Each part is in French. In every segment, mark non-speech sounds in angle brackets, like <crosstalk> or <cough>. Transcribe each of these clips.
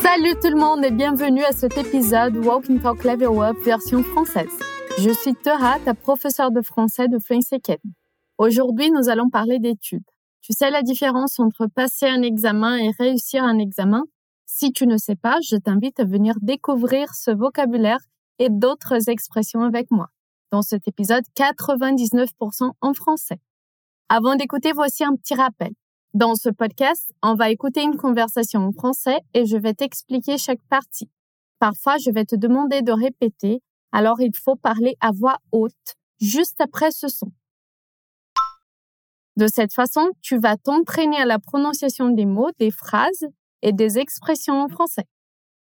Salut tout le monde et bienvenue à cet épisode Walk and Talk Level Up version française. Je suis Tera, ta professeure de français de Fluency Academy. Aujourd'hui, nous allons parler d'études. Tu sais la différence entre passer un examen et réussir un examen? Si tu ne sais pas, je t'invite à venir découvrir ce vocabulaire et d'autres expressions avec moi. Dans cet épisode, 99% en français. Avant d'écouter, voici un petit rappel. Dans ce podcast, on va écouter une conversation en français et je vais t'expliquer chaque partie. Parfois, je vais te demander de répéter, alors il faut parler à voix haute, juste après ce son. De cette façon, tu vas t'entraîner à la prononciation des mots, des phrases et des expressions en français.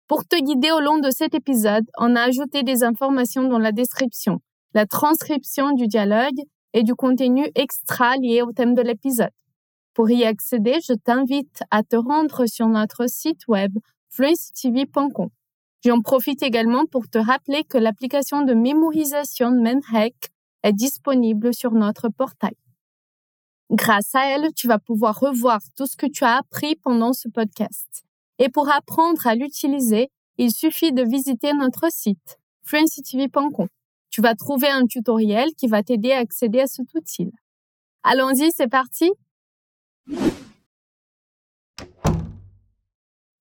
Pour te guider au long de cet épisode, on a ajouté des informations dans la description, la transcription du dialogue et du contenu extra lié au thème de l'épisode. Pour y accéder, je t'invite à te rendre sur notre site web fluencytv.com. J'en profite également pour te rappeler que l'application de mémorisation Menhack est disponible sur notre portail. Grâce à elle, tu vas pouvoir revoir tout ce que tu as appris pendant ce podcast. Et pour apprendre à l'utiliser, il suffit de visiter notre site fluencytv.com. Tu vas trouver un tutoriel qui va t'aider à accéder à cet outil. Allons-y, c'est parti.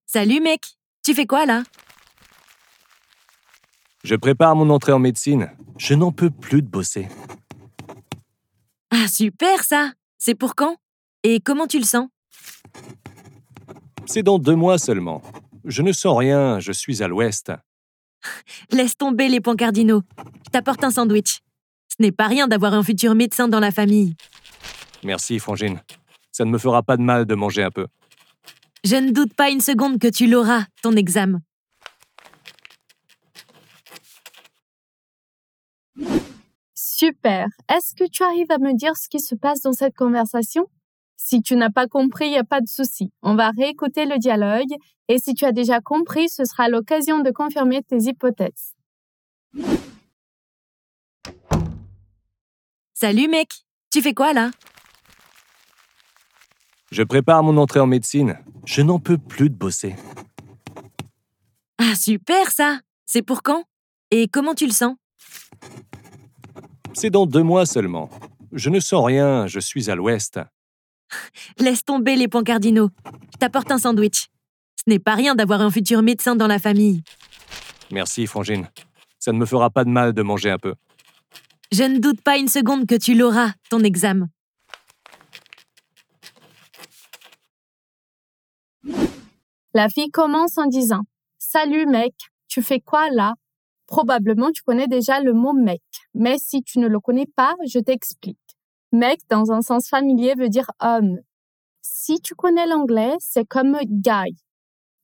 Salut mec, tu fais quoi là? Je prépare mon entrée en médecine. Je n'en peux plus de bosser. Ah super ça c'est pour quand? Et comment tu le sens? C'est dans deux mois seulement. Je ne sens rien, je suis à l'ouest. <laughs> Laisse tomber les points cardinaux. Je t'apporte un sandwich. Ce n'est pas rien d'avoir un futur médecin dans la famille. Merci, Frangine. Ça ne me fera pas de mal de manger un peu. Je ne doute pas une seconde que tu l'auras, ton examen. Super. Est-ce que tu arrives à me dire ce qui se passe dans cette conversation? Si tu n'as pas compris, il n'y a pas de souci. On va réécouter le dialogue et si tu as déjà compris, ce sera l'occasion de confirmer tes hypothèses. Salut mec, tu fais quoi là? Je prépare mon entrée en médecine. Je n'en peux plus de bosser. Ah super ça C'est pour quand? Et comment tu le sens? C'est dans deux mois seulement. Je ne sens rien, je suis à l'ouest. <laughs> Laisse tomber les points cardinaux. Je t'apporte un sandwich. Ce n'est pas rien d'avoir un futur médecin dans la famille. Merci, Frangine. Ça ne me fera pas de mal de manger un peu. Je ne doute pas une seconde que tu l'auras, ton examen. La fille commence en disant Salut mec, tu fais quoi là? Probablement, tu connais déjà le mot mec. Mais si tu ne le connais pas, je t'explique. Mec, dans un sens familier, veut dire homme. Si tu connais l'anglais, c'est comme guy.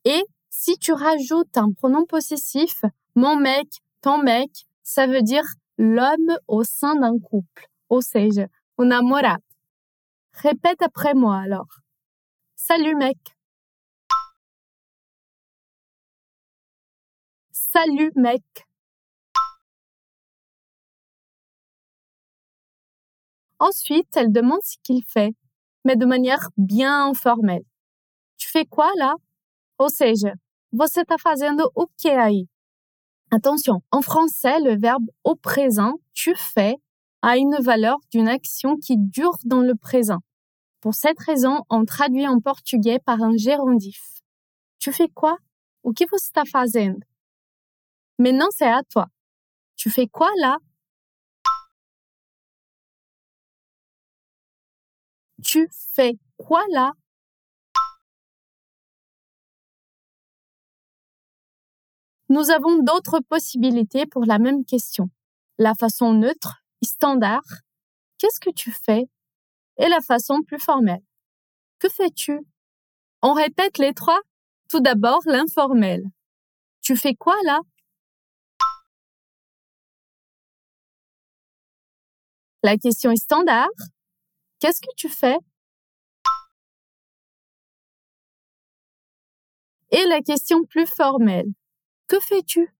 Et si tu rajoutes un pronom possessif, mon mec, ton mec, ça veut dire l'homme au sein d'un couple. Ou sais-je, un amorat. Répète après moi alors. Salut mec. Salut mec. Ensuite, elle demande ce qu'il fait, mais de manière bien informelle. Tu fais quoi là? Ou seja, você está fazendo o que aí? Attention, en français, le verbe au présent, tu fais, a une valeur d'une action qui dure dans le présent. Pour cette raison, on traduit en portugais par un gérondif. Tu fais quoi? O que você está fazendo? Maintenant, c'est à toi. Tu fais quoi là? Tu fais quoi là? Nous avons d'autres possibilités pour la même question. La façon neutre, standard, qu'est-ce que tu fais? Et la façon plus formelle, que fais-tu? On répète les trois? Tout d'abord, l'informel. Tu fais quoi là? La question est standard. Qu'est-ce que tu fais? Et la question plus formelle. Que fais-tu?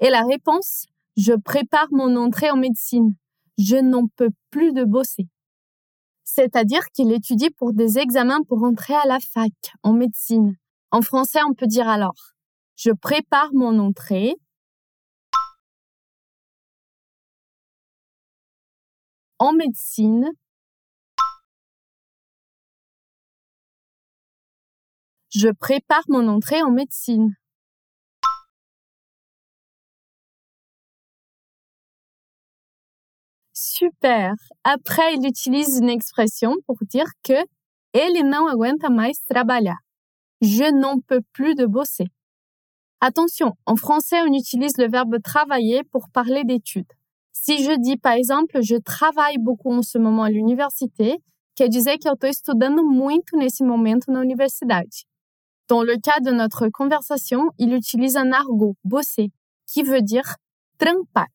Et la réponse, je prépare mon entrée en médecine. Je n'en peux plus de bosser. C'est-à-dire qu'il étudie pour des examens pour entrer à la fac, en médecine. En français, on peut dire alors, je prépare mon entrée. En médecine, je prépare mon entrée en médecine. Super. Après, il utilise une expression pour dire que ele não aguenta mais trabalhar. Je n'en peux plus de bosser. Attention, en français, on utilise le verbe travailler pour parler d'études. Si je dis, par exemple, je travaille beaucoup en ce moment à l'université, quer dizer que eu estou estudando muito nesse momento na universidade. Dans le cas de notre conversation, il utilise un argot, bosser, qui veut dire trampar.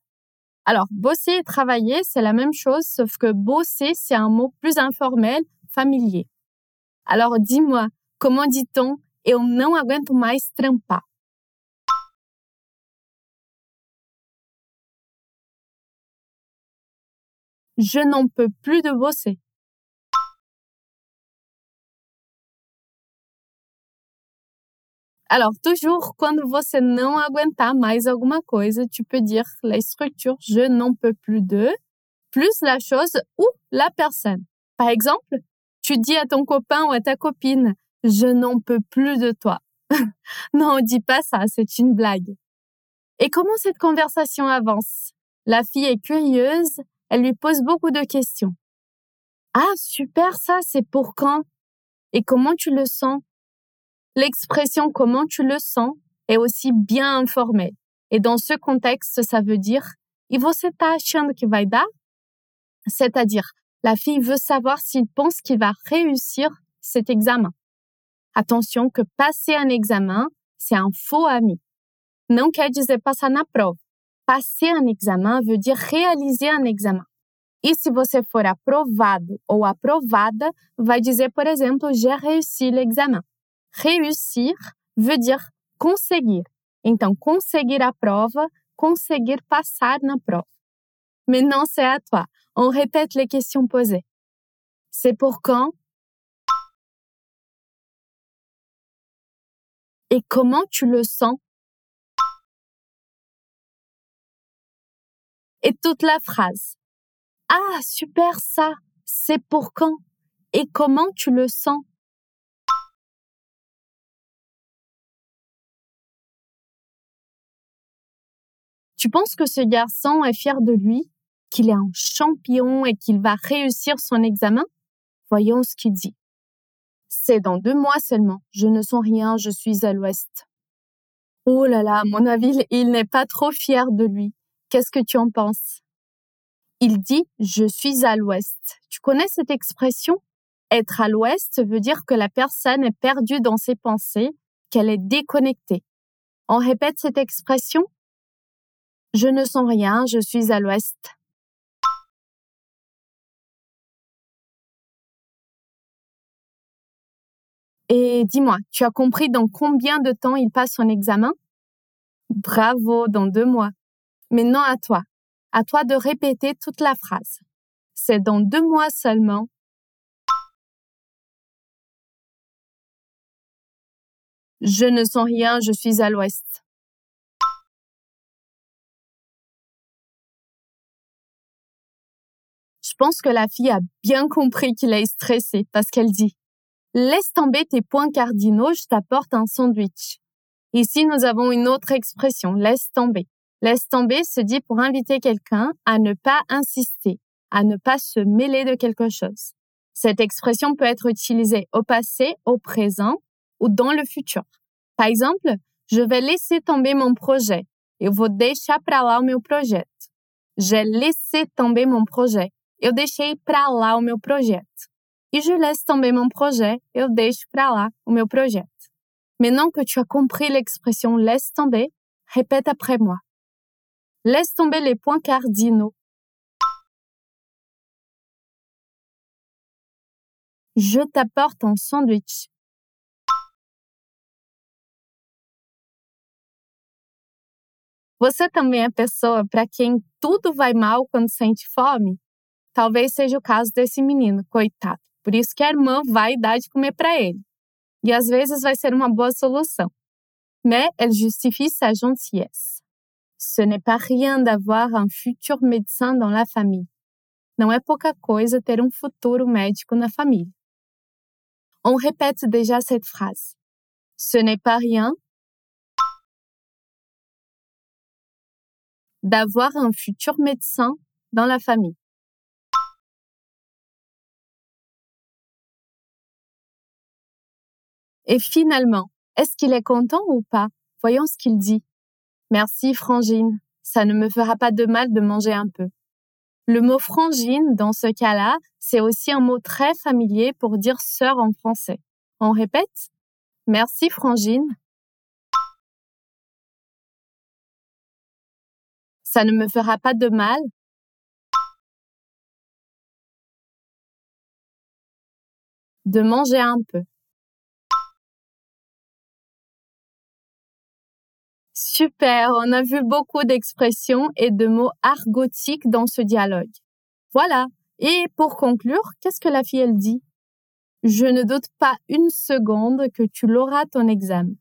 Alors, bosser et travailler, c'est la même chose, sauf que bosser, c'est un mot plus informel, familier. Alors, dis-moi, comment dit-on eu não aguento mais trampar? Je n'en peux plus de bosser. Alors, toujours, quando você não aguentar mais alguma coisa, tu peux dire la structure je n'en peux plus de, plus la chose ou la personne. Par exemple, tu dis à ton copain ou à ta copine, je n'en peux plus de toi. <laughs> non, dis pas ça, c'est une blague. Et comment cette conversation avance? La fille est curieuse, elle lui pose beaucoup de questions. Ah, super, ça, c'est pour quand? Et comment tu le sens? L'expression comment tu le sens est aussi bien informée. Et dans ce contexte, ça veut dire achando que dar? C'est-à-dire, la fille veut savoir s'il pense qu'il va réussir cet examen. Attention que passer un examen, c'est un faux ami. Não quer dizer passar na prova. Passer un examen veut dire réaliser un examen. E se você for aprovado ou aprovada, vai dizer, por exemplo, j'ai réussi l'examen. Réussir veut dire conseguir. Então, conseguir a prova, conseguir passar na prova. Maintenant, c'est à toi. On répète les questions posées. C'est pour quand Et comment tu le sens Et toute la phrase. Ah, super ça. C'est pour quand? Et comment tu le sens? Tu penses que ce garçon est fier de lui, qu'il est un champion et qu'il va réussir son examen? Voyons ce qu'il dit. C'est dans deux mois seulement. Je ne sens rien, je suis à l'ouest. Oh là là, mon avis, il n'est pas trop fier de lui. Qu'est-ce que tu en penses? Il dit je suis à l'ouest. Tu connais cette expression? Être à l'ouest veut dire que la personne est perdue dans ses pensées, qu'elle est déconnectée. On répète cette expression? Je ne sens rien, je suis à l'ouest. Et dis-moi, tu as compris dans combien de temps il passe son examen? Bravo, dans deux mois. Maintenant à toi. À toi de répéter toute la phrase. C'est dans deux mois seulement. Je ne sens rien, je suis à l'ouest. Je pense que la fille a bien compris qu'il est stressé parce qu'elle dit Laisse tomber tes points cardinaux, je t'apporte un sandwich. Ici, nous avons une autre expression, laisse tomber. Laisse tomber se dit pour inviter quelqu'un à ne pas insister, à ne pas se mêler de quelque chose. Cette expression peut être utilisée au passé, au présent ou dans le futur. Par exemple, je vais laisser tomber mon projet. Eu vou deixar para lá o meu projeto. J'ai laissé tomber mon projet. eu deixei para lá o meu projeto. E je laisse tomber mon projet, eu deixo para lá o meu projeto. Maintenant que tu as compris l'expression laisse tomber, répète après moi. Laisse tomber les points cardinaux. Je t'apporte un sandwich. Você também é pessoa para quem tudo vai mal quando sente fome? Talvez seja o caso desse menino, coitado. Por isso que a irmã vai dar de comer para ele. E às vezes vai ser uma boa solução. Mais elle justifie sa gentillesse. Ce n'est pas rien d'avoir un futur médecin dans la famille. Não é pouca coisa ter um futuro médico na família. On répète déjà cette phrase. Ce n'est pas rien d'avoir un futur médecin dans la famille. Et finalement, est-ce qu'il est content ou pas? Voyons ce qu'il dit. Merci, Frangine. Ça ne me fera pas de mal de manger un peu. Le mot frangine, dans ce cas-là, c'est aussi un mot très familier pour dire sœur en français. On répète? Merci, Frangine. Ça ne me fera pas de mal de manger un peu. Super, on a vu beaucoup d'expressions et de mots argotiques dans ce dialogue. Voilà. Et pour conclure, qu'est-ce que la fille elle dit? Je ne doute pas une seconde que tu l'auras ton examen.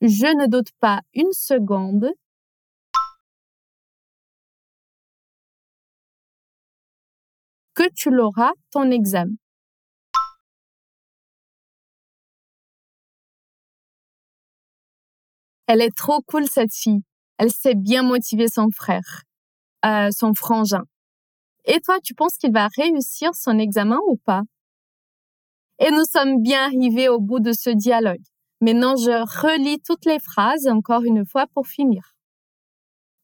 Je ne doute pas une seconde que tu l'auras ton examen. Elle est trop cool cette fille. Elle sait bien motiver son frère, euh, son frangin. Et toi, tu penses qu'il va réussir son examen ou pas? Et nous sommes bien arrivés au bout de ce dialogue. Maintenant, je relis toutes les phrases encore une fois pour finir.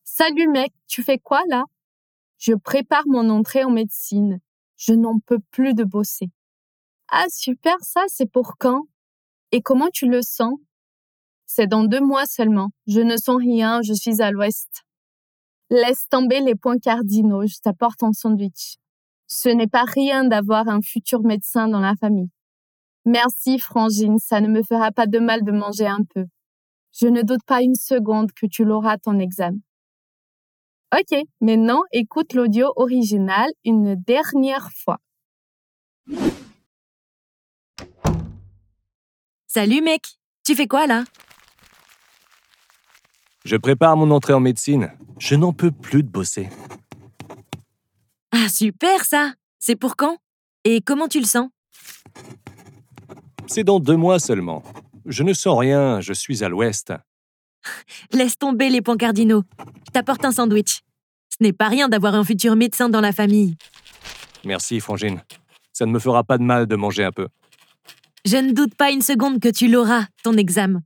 Salut mec, tu fais quoi là? Je prépare mon entrée en médecine. Je n'en peux plus de bosser. Ah super, ça c'est pour quand? Et comment tu le sens? C'est dans deux mois seulement. Je ne sens rien, je suis à l'ouest. Laisse tomber les points cardinaux, je t'apporte un sandwich. Ce n'est pas rien d'avoir un futur médecin dans la famille. Merci, Frangine, ça ne me fera pas de mal de manger un peu. Je ne doute pas une seconde que tu l'auras ton examen. Ok, maintenant écoute l'audio original une dernière fois. Salut mec, tu fais quoi là? Je prépare mon entrée en médecine. Je n'en peux plus de bosser. Ah super ça C'est pour quand? Et comment tu le sens? C'est dans deux mois seulement. Je ne sens rien, je suis à l'ouest. <laughs> Laisse tomber les points cardinaux. Je t'apporte un sandwich. Ce n'est pas rien d'avoir un futur médecin dans la famille. Merci, Frangine. Ça ne me fera pas de mal de manger un peu. Je ne doute pas une seconde que tu l'auras, ton examen.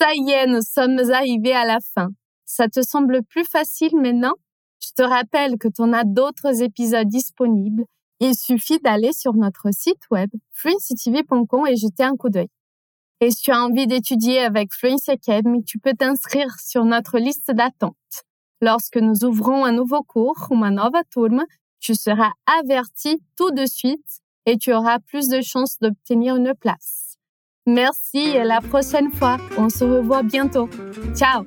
Ça y est, nous sommes arrivés à la fin. Ça te semble plus facile maintenant? Je te rappelle que tu en as d'autres épisodes disponibles. Il suffit d'aller sur notre site web fluencytv.com et jeter un coup d'œil. Et si tu as envie d'étudier avec Fluency Academy, tu peux t'inscrire sur notre liste d'attente. Lorsque nous ouvrons un nouveau cours ou une nova turma, tu seras averti tout de suite et tu auras plus de chances d'obtenir une place. Merci et la prochaine fois. On se revoit bientôt. Ciao